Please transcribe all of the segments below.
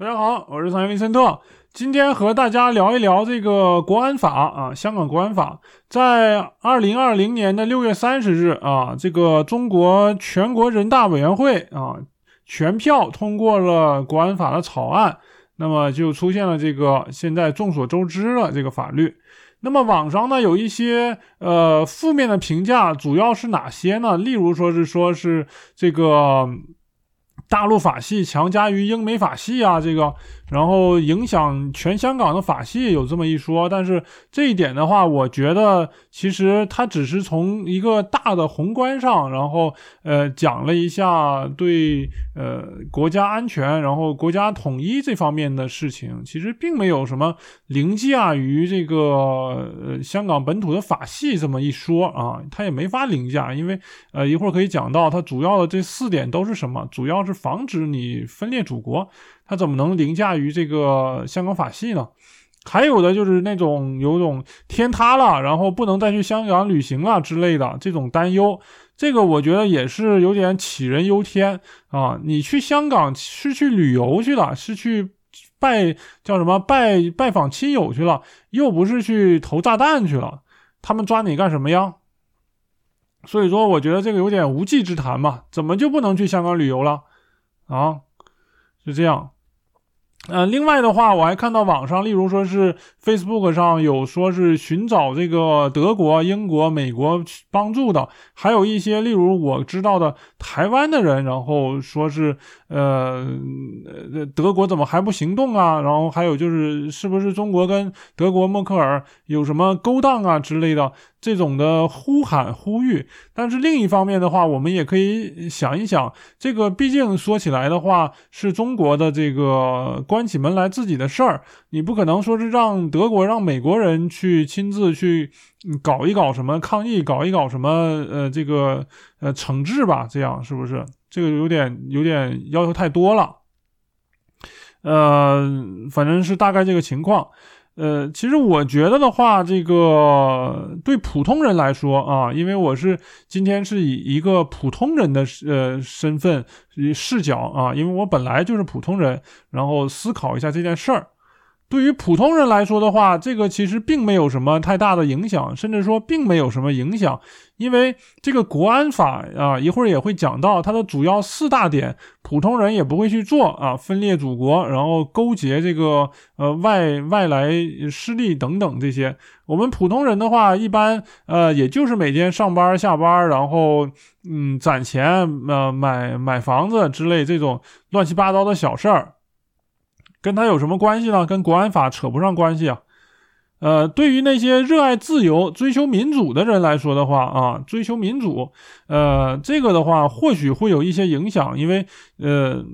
大家好，我是桑尼利森特，今天和大家聊一聊这个国安法啊，香港国安法，在二零二零年的六月三十日啊，这个中国全国人大委员会啊，全票通过了国安法的草案，那么就出现了这个现在众所周知的这个法律。那么网上呢有一些呃负面的评价，主要是哪些呢？例如说是说是这个。大陆法系强加于英美法系啊，这个。然后影响全香港的法系有这么一说，但是这一点的话，我觉得其实它只是从一个大的宏观上，然后呃讲了一下对呃国家安全，然后国家统一这方面的事情，其实并没有什么凌驾于这个呃香港本土的法系这么一说啊，它也没法凌驾，因为呃一会儿可以讲到它主要的这四点都是什么，主要是防止你分裂祖国。他怎么能凌驾于这个香港法系呢？还有的就是那种有种天塌了，然后不能再去香港旅行了之类的这种担忧，这个我觉得也是有点杞人忧天啊！你去香港是去旅游去了，是去拜叫什么拜拜访亲友去了，又不是去投炸弹去了，他们抓你干什么呀？所以说，我觉得这个有点无稽之谈嘛，怎么就不能去香港旅游了啊？是这样。呃，另外的话，我还看到网上，例如说是 Facebook 上有说是寻找这个德国、英国、美国帮助的，还有一些例如我知道的台湾的人，然后说是呃，德国怎么还不行动啊？然后还有就是是不是中国跟德国默克尔有什么勾当啊之类的？这种的呼喊呼吁，但是另一方面的话，我们也可以想一想，这个毕竟说起来的话，是中国的这个关起门来自己的事儿，你不可能说是让德国、让美国人去亲自去搞一搞什么抗议，搞一搞什么呃这个呃惩治吧？这样是不是？这个有点有点要求太多了。呃，反正是大概这个情况。呃，其实我觉得的话，这个对普通人来说啊，因为我是今天是以一个普通人的呃身份视角啊，因为我本来就是普通人，然后思考一下这件事儿。对于普通人来说的话，这个其实并没有什么太大的影响，甚至说并没有什么影响，因为这个国安法啊，一会儿也会讲到它的主要四大点，普通人也不会去做啊，分裂祖国，然后勾结这个呃外外来势力等等这些。我们普通人的话，一般呃也就是每天上班下班，然后嗯攒钱呃买买房子之类这种乱七八糟的小事儿。跟他有什么关系呢？跟国安法扯不上关系啊。呃，对于那些热爱自由、追求民主的人来说的话啊，追求民主，呃，这个的话或许会有一些影响，因为呃，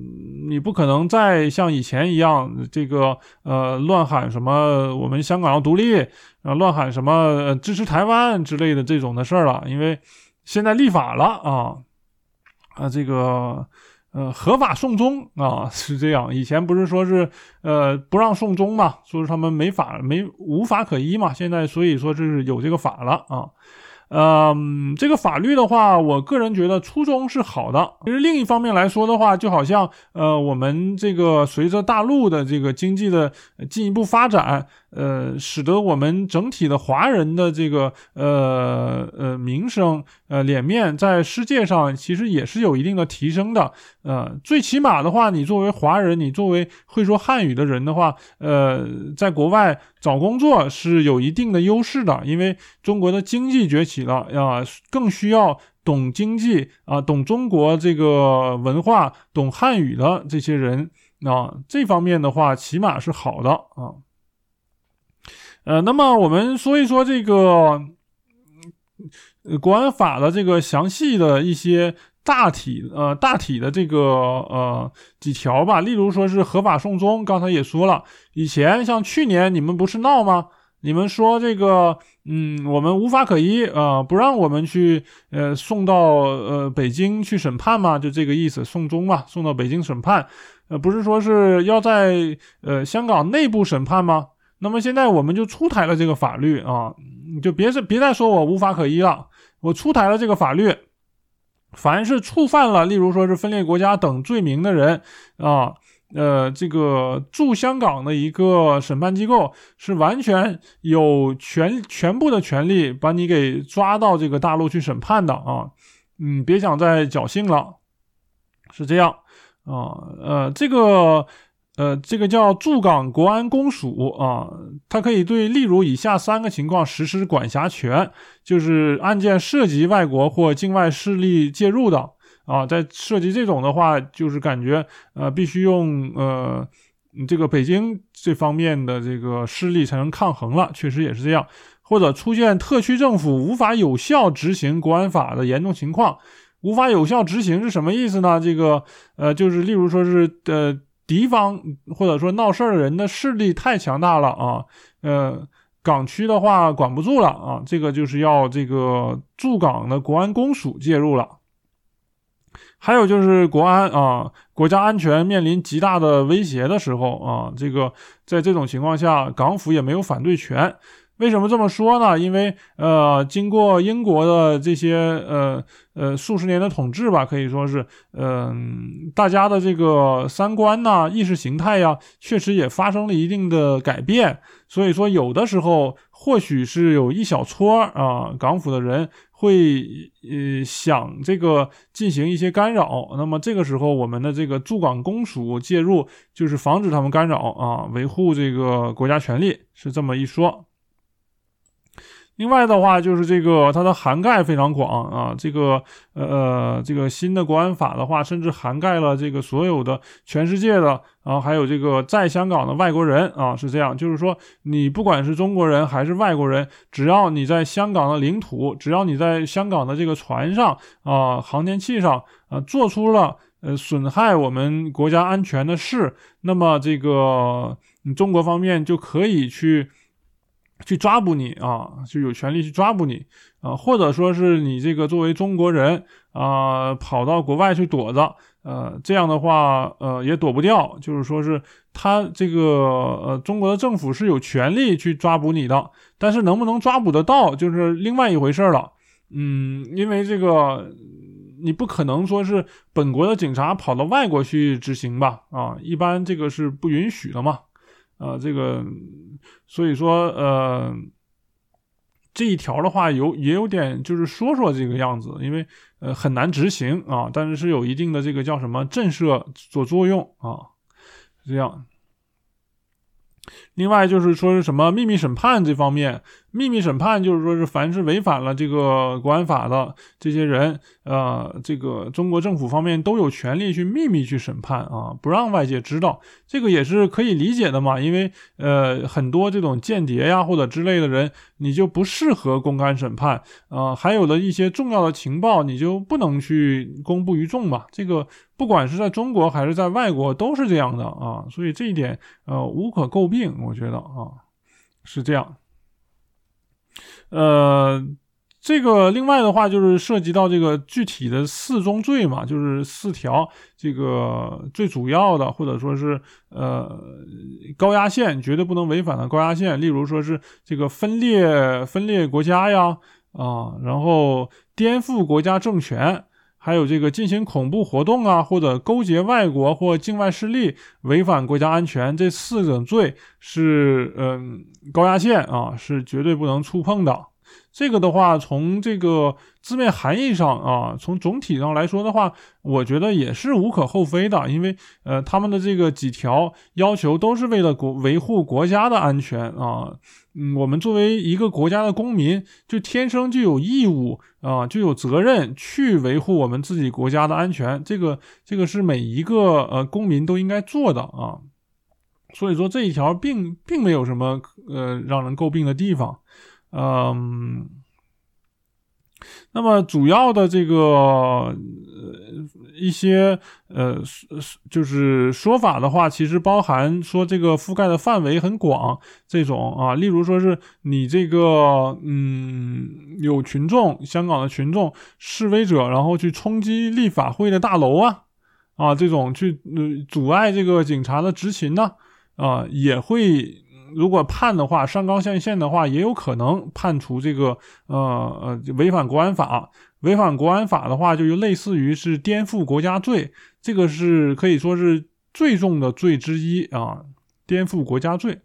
你不可能再像以前一样，这个呃，乱喊什么我们香港要独立，啊，乱喊什么支持台湾之类的这种的事儿了，因为现在立法了啊，啊，这个。呃，合法送终啊，是这样。以前不是说是呃不让送终嘛，说是他们没法没无法可依嘛。现在所以说是有这个法了啊。嗯，这个法律的话，我个人觉得初衷是好的。其实另一方面来说的话，就好像呃我们这个随着大陆的这个经济的进一步发展。呃，使得我们整体的华人的这个呃呃名声呃脸面在世界上其实也是有一定的提升的。呃，最起码的话，你作为华人，你作为会说汉语的人的话，呃，在国外找工作是有一定的优势的，因为中国的经济崛起了啊，更需要懂经济啊，懂中国这个文化、懂汉语的这些人啊，这方面的话，起码是好的啊。呃，那么我们说一说这个国安法的这个详细的一些大体呃大体的这个呃几条吧。例如说是合法送终，刚才也说了，以前像去年你们不是闹吗？你们说这个嗯，我们无法可依啊，不让我们去呃送到呃北京去审判嘛，就这个意思，送终嘛，送到北京审判，呃，不是说是要在呃香港内部审判吗？那么现在我们就出台了这个法律啊，你就别是别再说我无法可依了。我出台了这个法律，凡是触犯了，例如说是分裂国家等罪名的人啊，呃，这个驻香港的一个审判机构是完全有全全部的权利把你给抓到这个大陆去审判的啊，嗯，别想再侥幸了，是这样啊，呃，这个呃，这个叫驻港国安公署啊，它可以对例如以下三个情况实施管辖权，就是案件涉及外国或境外势力介入的。啊，在涉及这种的话，就是感觉呃，必须用呃这个北京这方面的这个势力才能抗衡了，确实也是这样。或者出现特区政府无法有效执行国安法的严重情况，无法有效执行是什么意思呢？这个呃，就是例如说是呃敌方或者说闹事儿的人的势力太强大了啊，呃港区的话管不住了啊，这个就是要这个驻港的国安公署介入了。还有就是国安啊，国家安全面临极大的威胁的时候啊，这个在这种情况下，港府也没有反对权。为什么这么说呢？因为呃，经过英国的这些呃呃数十年的统治吧，可以说是嗯，大家的这个三观呐、意识形态呀，确实也发生了一定的改变。所以说，有的时候或许是有一小撮啊，港府的人。会呃想这个进行一些干扰，那么这个时候我们的这个驻港公署介入，就是防止他们干扰啊，维护这个国家权利，是这么一说。另外的话，就是这个它的涵盖非常广啊，这个呃，这个新的国安法的话，甚至涵盖了这个所有的全世界的啊，还有这个在香港的外国人啊，是这样，就是说你不管是中国人还是外国人，只要你在香港的领土，只要你在香港的这个船上啊，航天器上啊，做出了呃损害我们国家安全的事，那么这个中国方面就可以去。去抓捕你啊，就有权利去抓捕你啊，或者说是你这个作为中国人啊，跑到国外去躲着，呃，这样的话，呃，也躲不掉。就是说是他这个呃，中国的政府是有权利去抓捕你的，但是能不能抓捕得到，就是另外一回事了。嗯，因为这个你不可能说是本国的警察跑到外国去执行吧？啊，一般这个是不允许的嘛。啊，这个，所以说，呃，这一条的话，有也有点就是说说这个样子，因为呃很难执行啊，但是是有一定的这个叫什么震慑做作用啊，这样。另外就是说是什么秘密审判这方面，秘密审判就是说是凡是违反了这个国安法的这些人，呃，这个中国政府方面都有权利去秘密去审判啊，不让外界知道，这个也是可以理解的嘛，因为呃很多这种间谍呀或者之类的人，你就不适合公开审判啊，还有的一些重要的情报你就不能去公布于众嘛，这个。不管是在中国还是在外国，都是这样的啊，所以这一点呃无可诟病，我觉得啊是这样。呃，这个另外的话就是涉及到这个具体的四宗罪嘛，就是四条这个最主要的，或者说是呃高压线绝对不能违反的高压线，例如说是这个分裂分裂国家呀啊，然后颠覆国家政权。还有这个进行恐怖活动啊，或者勾结外国或境外势力违反国家安全，这四种罪是嗯高压线啊，是绝对不能触碰的。这个的话，从这个字面含义上啊，从总体上来说的话，我觉得也是无可厚非的，因为呃，他们的这个几条要求都是为了国维护国家的安全啊。嗯，我们作为一个国家的公民，就天生就有义务啊，就有责任去维护我们自己国家的安全。这个这个是每一个呃公民都应该做的啊。所以说这一条并并没有什么呃让人诟病的地方。嗯，那么主要的这个呃一些呃就是说法的话，其实包含说这个覆盖的范围很广，这种啊，例如说是你这个嗯有群众，香港的群众示威者，然后去冲击立法会的大楼啊啊，这种去呃阻碍这个警察的执勤呢啊，也会。如果判的话，上纲上线的话，也有可能判处这个呃呃违反国安法。违反国安法的话，就类似于是颠覆国家罪。这个是可以说是最重的罪之一啊，颠覆国家罪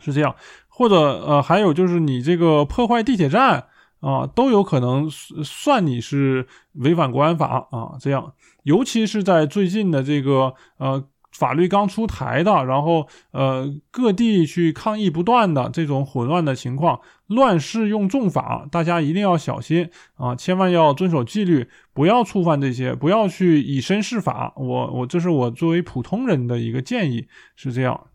是这样，或者呃，还有就是你这个破坏地铁站啊，都有可能算你是违反国安法啊，这样，尤其是在最近的这个呃。法律刚出台的，然后呃各地去抗议不断的这种混乱的情况，乱世用重法，大家一定要小心啊，千万要遵守纪律，不要触犯这些，不要去以身试法。我我这是我作为普通人的一个建议，是这样。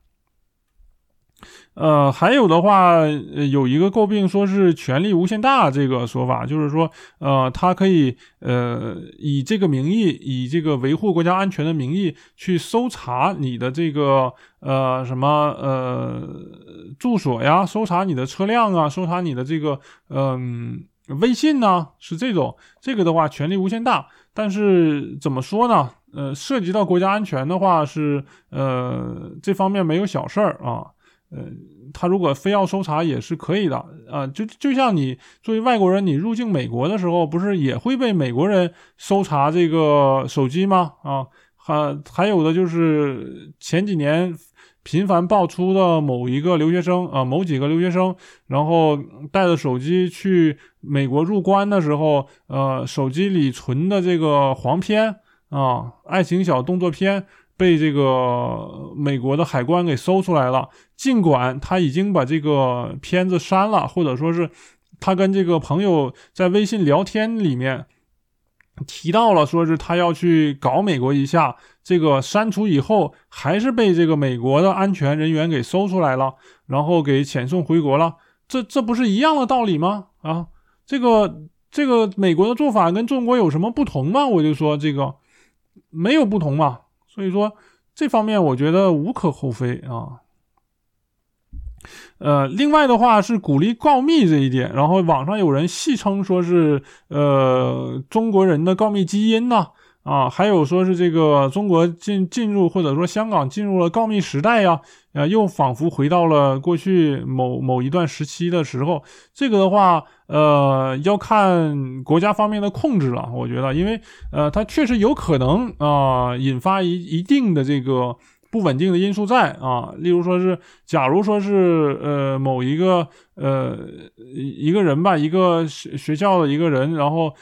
呃，还有的话，有一个诟病，说是权力无限大这个说法，就是说，呃，他可以，呃，以这个名义，以这个维护国家安全的名义去搜查你的这个，呃，什么，呃，住所呀，搜查你的车辆啊，搜查你的这个，嗯，微信呢，是这种，这个的话，权力无限大，但是怎么说呢？呃，涉及到国家安全的话，是，呃，这方面没有小事儿啊。呃，他如果非要搜查也是可以的啊，就就像你作为外国人，你入境美国的时候，不是也会被美国人搜查这个手机吗？啊，还还有的就是前几年频繁爆出的某一个留学生啊，某几个留学生，然后带着手机去美国入关的时候，呃，手机里存的这个黄片啊，爱情小动作片。被这个美国的海关给搜出来了，尽管他已经把这个片子删了，或者说是他跟这个朋友在微信聊天里面提到了，说是他要去搞美国一下，这个删除以后还是被这个美国的安全人员给搜出来了，然后给遣送回国了。这这不是一样的道理吗？啊，这个这个美国的做法跟中国有什么不同吗？我就说这个没有不同嘛。所以说，这方面我觉得无可厚非啊。呃，另外的话是鼓励告密这一点，然后网上有人戏称说是呃中国人的告密基因呢。啊还有说是这个中国进进入或者说香港进入了告密时代呀，呃，又仿佛回到了过去某某一段时期的时候。这个的话，呃，要看国家方面的控制了。我觉得，因为呃，它确实有可能啊，引发一一定的这个不稳定的因素在啊。例如说是，假如说是呃某一个呃一个人吧，一个学学校的一个人，然后。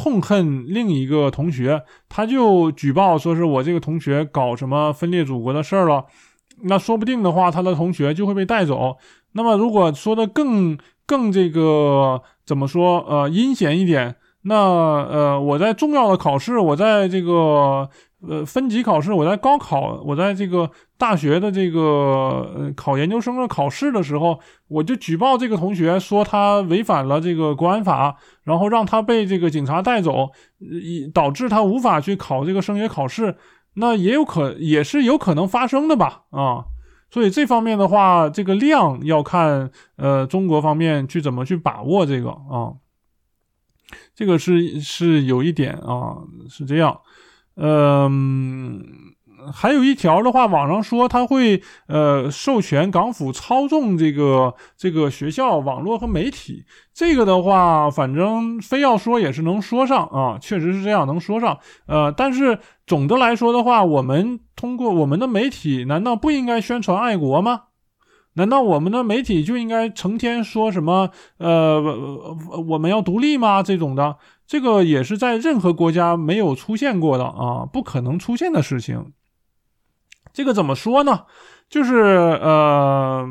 痛恨另一个同学，他就举报说是我这个同学搞什么分裂祖国的事儿了。那说不定的话，他的同学就会被带走。那么如果说的更更这个怎么说呃阴险一点，那呃我在重要的考试，我在这个。呃，分级考试，我在高考，我在这个大学的这个考研究生的考试的时候，我就举报这个同学说他违反了这个国安法，然后让他被这个警察带走，以导致他无法去考这个升学考试，那也有可也是有可能发生的吧？啊，所以这方面的话，这个量要看呃中国方面去怎么去把握这个啊，这个是是有一点啊，是这样。嗯，还有一条的话，网上说他会呃授权港府操纵这个这个学校网络和媒体。这个的话，反正非要说也是能说上啊，确实是这样能说上。呃，但是总的来说的话，我们通过我们的媒体，难道不应该宣传爱国吗？难道我们的媒体就应该成天说什么呃我们要独立吗？这种的？这个也是在任何国家没有出现过的啊，不可能出现的事情。这个怎么说呢？就是呃，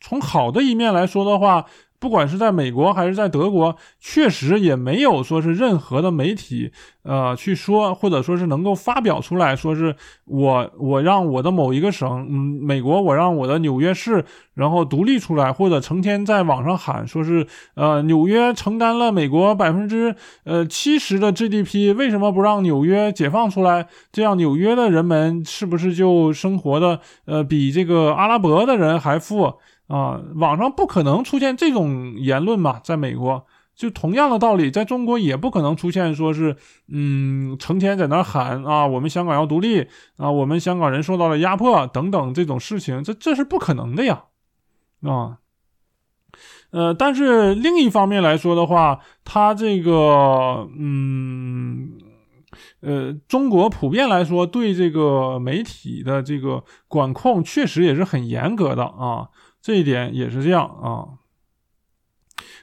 从好的一面来说的话。不管是在美国还是在德国，确实也没有说是任何的媒体，呃，去说或者说是能够发表出来说是我我让我的某一个省，嗯，美国我让我的纽约市然后独立出来，或者成天在网上喊说是呃纽约承担了美国百分之呃七十的 GDP，为什么不让纽约解放出来？这样纽约的人们是不是就生活的呃比这个阿拉伯的人还富？啊，网上不可能出现这种言论嘛？在美国，就同样的道理，在中国也不可能出现说是，嗯，成天在那喊啊，我们香港要独立啊，我们香港人受到了压迫等等这种事情，这这是不可能的呀，啊，呃，但是另一方面来说的话，他这个，嗯。呃，中国普遍来说对这个媒体的这个管控确实也是很严格的啊，这一点也是这样啊。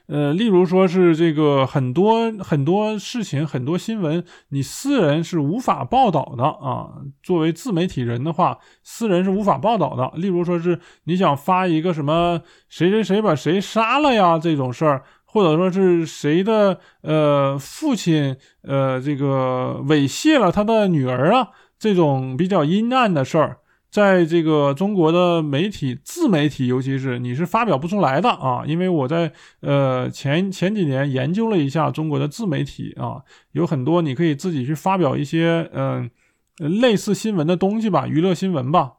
呃，例如说是这个很多很多事情，很多新闻，你私人是无法报道的啊。作为自媒体人的话，私人是无法报道的。例如说是你想发一个什么谁谁谁把谁杀了呀这种事儿，或者说是谁的呃父亲呃这个猥亵了他的女儿啊这种比较阴暗的事儿。在这个中国的媒体自媒体，尤其是你是发表不出来的啊，因为我在呃前前几年研究了一下中国的自媒体啊，有很多你可以自己去发表一些嗯类似新闻的东西吧，娱乐新闻吧。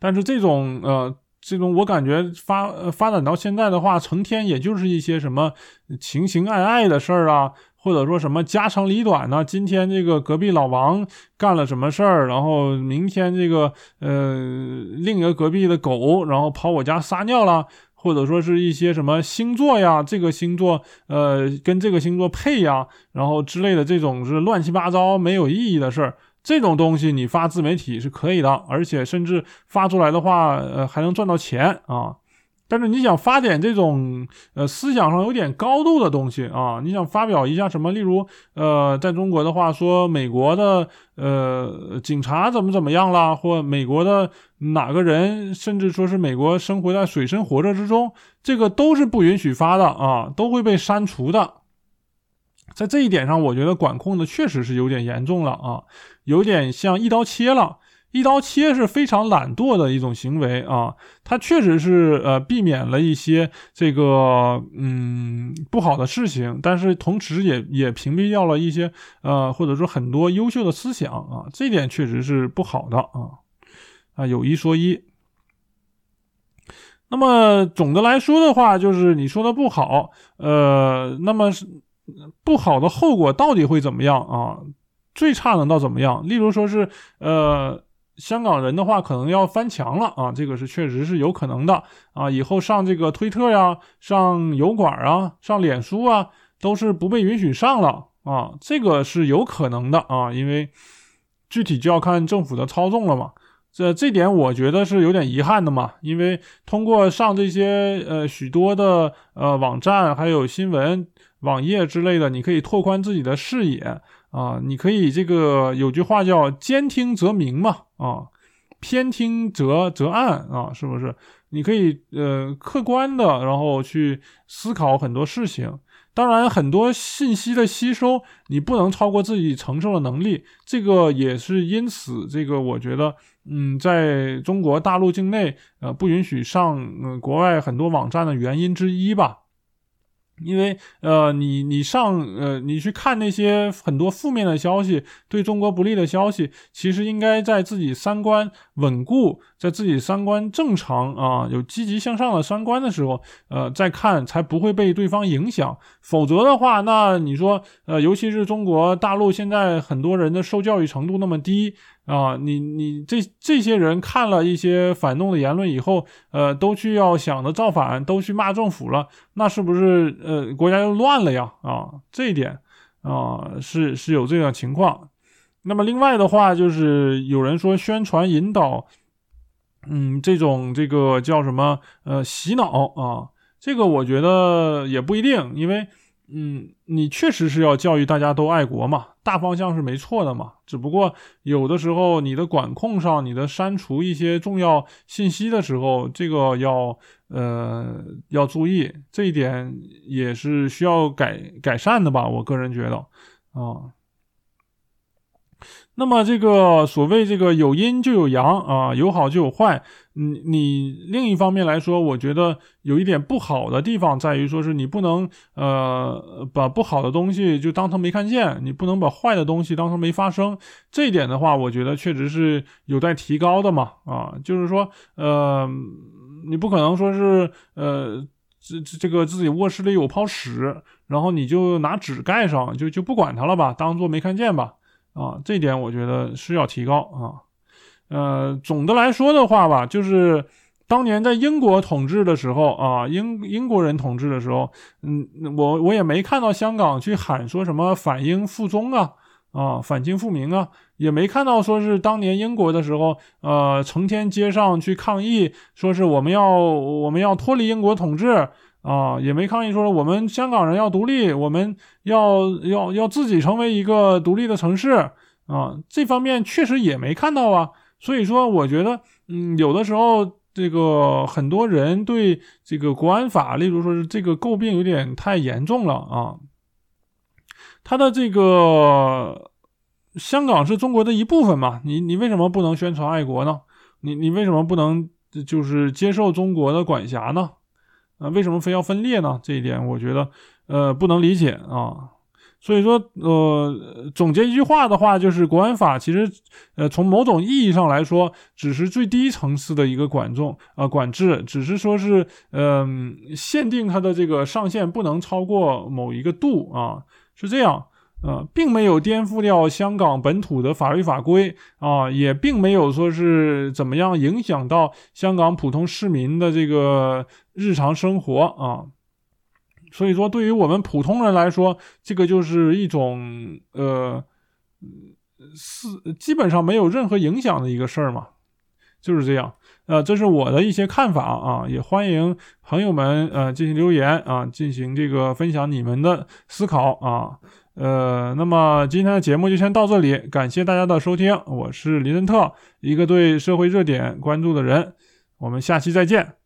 但是这种呃这种我感觉发发展到现在的话，成天也就是一些什么情情爱爱的事儿啊。或者说什么家长里短呢？今天这个隔壁老王干了什么事儿，然后明天这个呃另一个隔壁的狗，然后跑我家撒尿了，或者说是一些什么星座呀，这个星座呃跟这个星座配呀，然后之类的这种是乱七八糟没有意义的事儿，这种东西你发自媒体是可以的，而且甚至发出来的话，呃还能赚到钱啊。但是你想发点这种呃思想上有点高度的东西啊，你想发表一下什么？例如呃，在中国的话说美国的呃警察怎么怎么样了，或美国的哪个人，甚至说是美国生活在水深火热之中，这个都是不允许发的啊，都会被删除的。在这一点上，我觉得管控的确实是有点严重了啊，有点像一刀切了。一刀切是非常懒惰的一种行为啊，它确实是呃避免了一些这个嗯不好的事情，但是同时也也屏蔽掉了一些呃或者说很多优秀的思想啊，这点确实是不好的啊啊有一说一。那么总的来说的话，就是你说的不好，呃，那么是不好的后果到底会怎么样啊？最差能到怎么样？例如说是呃。香港人的话，可能要翻墙了啊！这个是确实是有可能的啊！以后上这个推特呀、上油管啊、上脸书啊，都是不被允许上了啊！这个是有可能的啊！因为具体就要看政府的操纵了嘛。这这点我觉得是有点遗憾的嘛。因为通过上这些呃许多的呃网站，还有新闻网页之类的，你可以拓宽自己的视野。啊，你可以这个有句话叫“兼听则明”嘛，啊，偏听则则暗啊，是不是？你可以呃客观的，然后去思考很多事情。当然，很多信息的吸收你不能超过自己承受的能力，这个也是因此，这个我觉得，嗯，在中国大陆境内，呃，不允许上嗯国外很多网站的原因之一吧。因为呃，你你上呃，你去看那些很多负面的消息，对中国不利的消息，其实应该在自己三观稳固，在自己三观正常啊，有积极向上的三观的时候，呃，再看才不会被对方影响。否则的话，那你说呃，尤其是中国大陆现在很多人的受教育程度那么低。啊，你你这这些人看了一些反动的言论以后，呃，都去要想着造反，都去骂政府了，那是不是呃国家又乱了呀？啊，这一点啊是是有这样情况。那么另外的话，就是有人说宣传引导，嗯，这种这个叫什么呃洗脑啊，这个我觉得也不一定，因为。嗯，你确实是要教育大家都爱国嘛，大方向是没错的嘛。只不过有的时候你的管控上，你的删除一些重要信息的时候，这个要呃要注意，这一点也是需要改改善的吧。我个人觉得啊。那么这个所谓这个有阴就有阳啊，有好就有坏。你你另一方面来说，我觉得有一点不好的地方在于，说是你不能呃把不好的东西就当成没看见，你不能把坏的东西当成没发生。这一点的话，我觉得确实是有待提高的嘛。啊，就是说呃，你不可能说是呃这这个自己卧室里有泡屎，然后你就拿纸盖上，就就不管它了吧，当做没看见吧。啊，这点我觉得是要提高啊。呃，总的来说的话吧，就是当年在英国统治的时候啊，英英国人统治的时候，嗯，我我也没看到香港去喊说什么反英复宗啊啊，反清复明啊，也没看到说是当年英国的时候，呃，成天街上去抗议，说是我们要我们要脱离英国统治啊，也没抗议说我们香港人要独立，我们要要要自己成为一个独立的城市啊，这方面确实也没看到啊。所以说，我觉得，嗯，有的时候这个很多人对这个国安法，例如说是这个诟病有点太严重了啊。他的这个香港是中国的一部分嘛？你你为什么不能宣传爱国呢？你你为什么不能就是接受中国的管辖呢？那，为什么非要分裂呢？这一点我觉得呃不能理解啊。所以说呃总结一句话的话，就是国安法其实呃从某种意义上来说，只是最低层次的一个管众啊管制，只是说是嗯限定它的这个上限不能超过某一个度啊。是这样，呃，并没有颠覆掉香港本土的法律法规啊，也并没有说是怎么样影响到香港普通市民的这个日常生活啊。所以说，对于我们普通人来说，这个就是一种呃，是基本上没有任何影响的一个事儿嘛，就是这样。呃，这是我的一些看法啊，也欢迎朋友们呃进行留言啊，进行这个分享你们的思考啊。呃，那么今天的节目就先到这里，感谢大家的收听，我是林森特，一个对社会热点关注的人，我们下期再见。